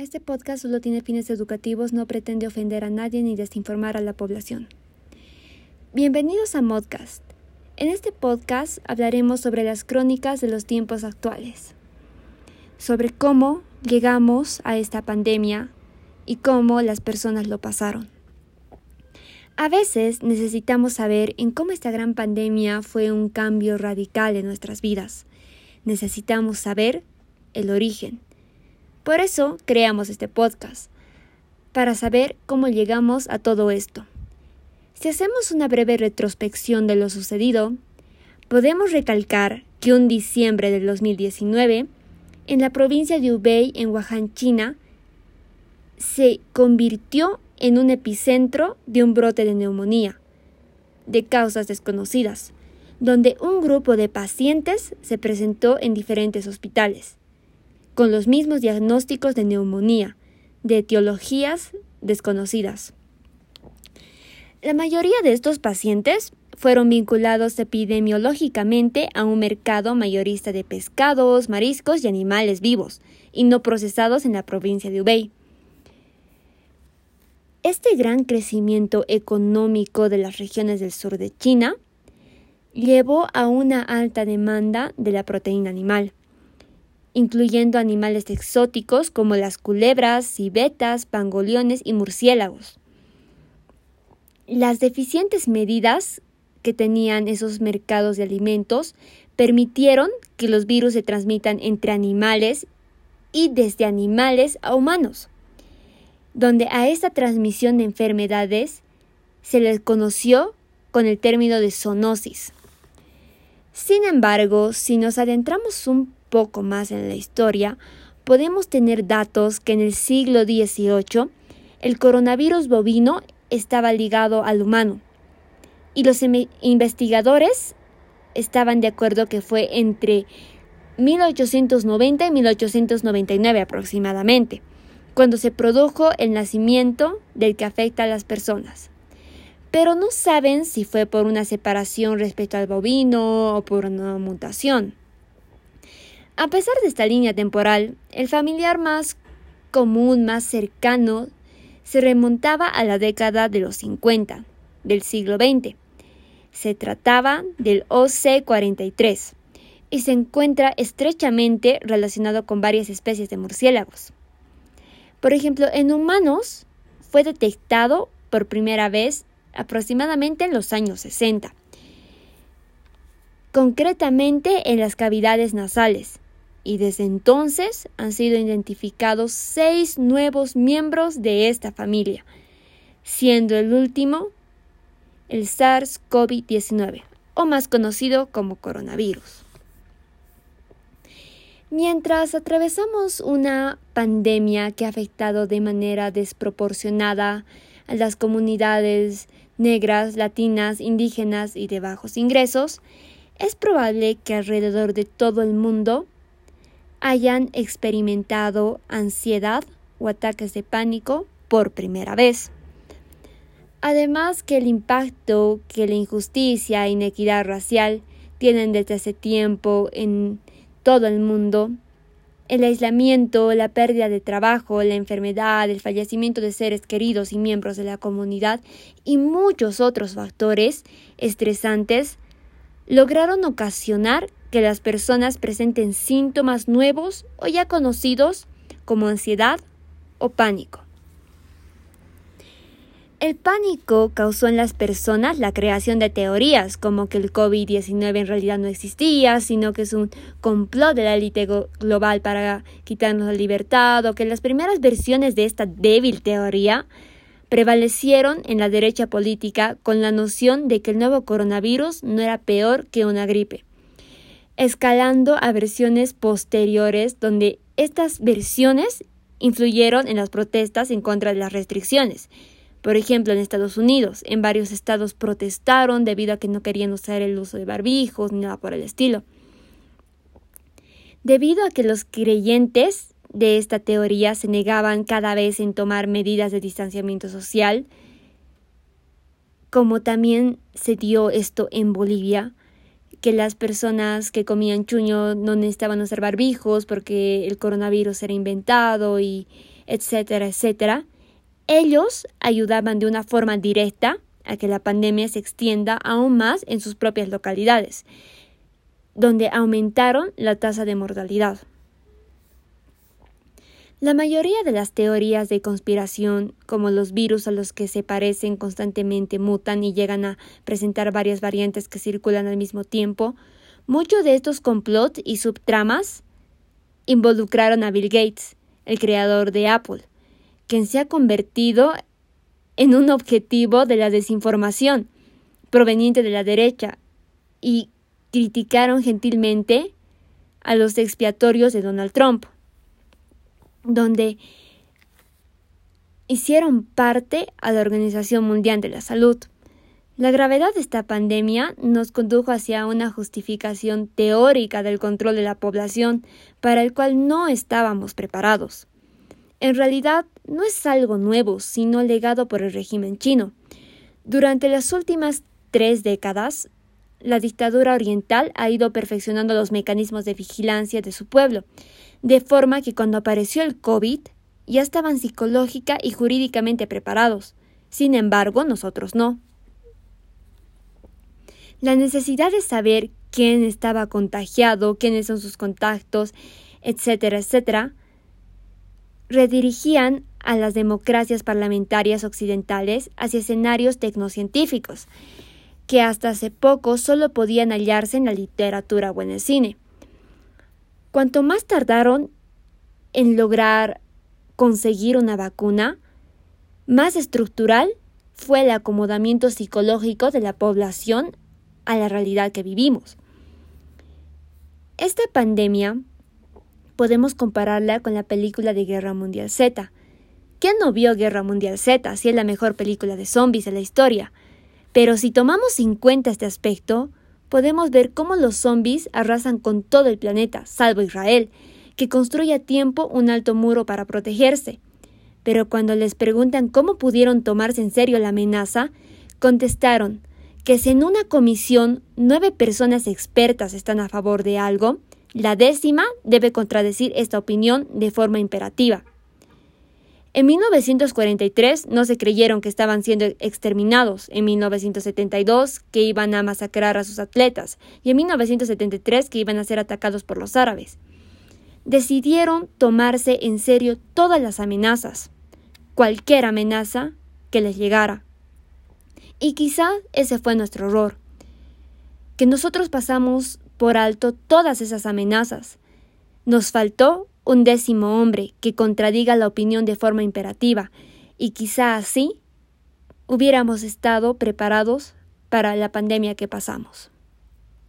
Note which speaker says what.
Speaker 1: Este podcast solo tiene fines educativos, no pretende ofender a nadie ni desinformar a la población. Bienvenidos a Modcast. En este podcast hablaremos sobre las crónicas de los tiempos actuales, sobre cómo llegamos a esta pandemia y cómo las personas lo pasaron. A veces necesitamos saber en cómo esta gran pandemia fue un cambio radical en nuestras vidas. Necesitamos saber el origen por eso creamos este podcast, para saber cómo llegamos a todo esto. Si hacemos una breve retrospección de lo sucedido, podemos recalcar que un diciembre del 2019, en la provincia de Hubei, en Wuhan, China, se convirtió en un epicentro de un brote de neumonía, de causas desconocidas, donde un grupo de pacientes se presentó en diferentes hospitales con los mismos diagnósticos de neumonía, de etiologías desconocidas. La mayoría de estos pacientes fueron vinculados epidemiológicamente a un mercado mayorista de pescados, mariscos y animales vivos, y no procesados en la provincia de Hubei. Este gran crecimiento económico de las regiones del sur de China llevó a una alta demanda de la proteína animal incluyendo animales exóticos como las culebras, civetas, pangoliones y murciélagos. Las deficientes medidas que tenían esos mercados de alimentos permitieron que los virus se transmitan entre animales y desde animales a humanos, donde a esta transmisión de enfermedades se les conoció con el término de zoonosis. Sin embargo, si nos adentramos un poco más en la historia, podemos tener datos que en el siglo XVIII el coronavirus bovino estaba ligado al humano y los investigadores estaban de acuerdo que fue entre 1890 y 1899 aproximadamente, cuando se produjo el nacimiento del que afecta a las personas. Pero no saben si fue por una separación respecto al bovino o por una mutación. A pesar de esta línea temporal, el familiar más común, más cercano, se remontaba a la década de los 50 del siglo XX. Se trataba del OC43 y se encuentra estrechamente relacionado con varias especies de murciélagos. Por ejemplo, en humanos fue detectado por primera vez aproximadamente en los años 60, concretamente en las cavidades nasales, y desde entonces han sido identificados seis nuevos miembros de esta familia, siendo el último el SARS-CoV-19, o más conocido como coronavirus. Mientras atravesamos una pandemia que ha afectado de manera desproporcionada a las comunidades negras, latinas, indígenas y de bajos ingresos, es probable que alrededor de todo el mundo hayan experimentado ansiedad o ataques de pánico por primera vez. Además que el impacto que la injusticia e inequidad racial tienen desde hace tiempo en todo el mundo, el aislamiento, la pérdida de trabajo, la enfermedad, el fallecimiento de seres queridos y miembros de la comunidad y muchos otros factores estresantes lograron ocasionar que las personas presenten síntomas nuevos o ya conocidos como ansiedad o pánico. El pánico causó en las personas la creación de teorías como que el COVID-19 en realidad no existía, sino que es un complot de la élite global para quitarnos la libertad, o que las primeras versiones de esta débil teoría prevalecieron en la derecha política con la noción de que el nuevo coronavirus no era peor que una gripe escalando a versiones posteriores donde estas versiones influyeron en las protestas en contra de las restricciones. Por ejemplo, en Estados Unidos, en varios estados protestaron debido a que no querían usar el uso de barbijos ni nada por el estilo. Debido a que los creyentes de esta teoría se negaban cada vez en tomar medidas de distanciamiento social, como también se dio esto en Bolivia, que las personas que comían chuño no necesitaban usar barbijos porque el coronavirus era inventado y etcétera, etcétera, ellos ayudaban de una forma directa a que la pandemia se extienda aún más en sus propias localidades, donde aumentaron la tasa de mortalidad. La mayoría de las teorías de conspiración, como los virus a los que se parecen constantemente mutan y llegan a presentar varias variantes que circulan al mismo tiempo, muchos de estos complots y subtramas involucraron a Bill Gates, el creador de Apple, quien se ha convertido en un objetivo de la desinformación proveniente de la derecha y criticaron gentilmente a los expiatorios de Donald Trump, donde hicieron parte a la Organización Mundial de la Salud. La gravedad de esta pandemia nos condujo hacia una justificación teórica del control de la población para el cual no estábamos preparados. En realidad no es algo nuevo, sino legado por el régimen chino. Durante las últimas tres décadas, la dictadura oriental ha ido perfeccionando los mecanismos de vigilancia de su pueblo, de forma que cuando apareció el COVID ya estaban psicológica y jurídicamente preparados. Sin embargo, nosotros no. La necesidad de saber quién estaba contagiado, quiénes son sus contactos, etcétera, etcétera, redirigían a las democracias parlamentarias occidentales hacia escenarios tecnocientíficos, que hasta hace poco solo podían hallarse en la literatura o en el cine. Cuanto más tardaron en lograr conseguir una vacuna, más estructural fue el acomodamiento psicológico de la población a la realidad que vivimos. Esta pandemia podemos compararla con la película de Guerra Mundial Z. ¿Quién no vio Guerra Mundial Z si es la mejor película de zombies de la historia? Pero si tomamos en cuenta este aspecto, podemos ver cómo los zombies arrasan con todo el planeta, salvo Israel, que construye a tiempo un alto muro para protegerse. Pero cuando les preguntan cómo pudieron tomarse en serio la amenaza, contestaron que si en una comisión nueve personas expertas están a favor de algo, la décima debe contradecir esta opinión de forma imperativa. En 1943 no se creyeron que estaban siendo exterminados, en 1972 que iban a masacrar a sus atletas y en 1973 que iban a ser atacados por los árabes. Decidieron tomarse en serio todas las amenazas, cualquier amenaza que les llegara. Y quizá ese fue nuestro error, que nosotros pasamos por alto todas esas amenazas. Nos faltó un décimo hombre que contradiga la opinión de forma imperativa, y quizá así hubiéramos estado preparados para la pandemia que pasamos.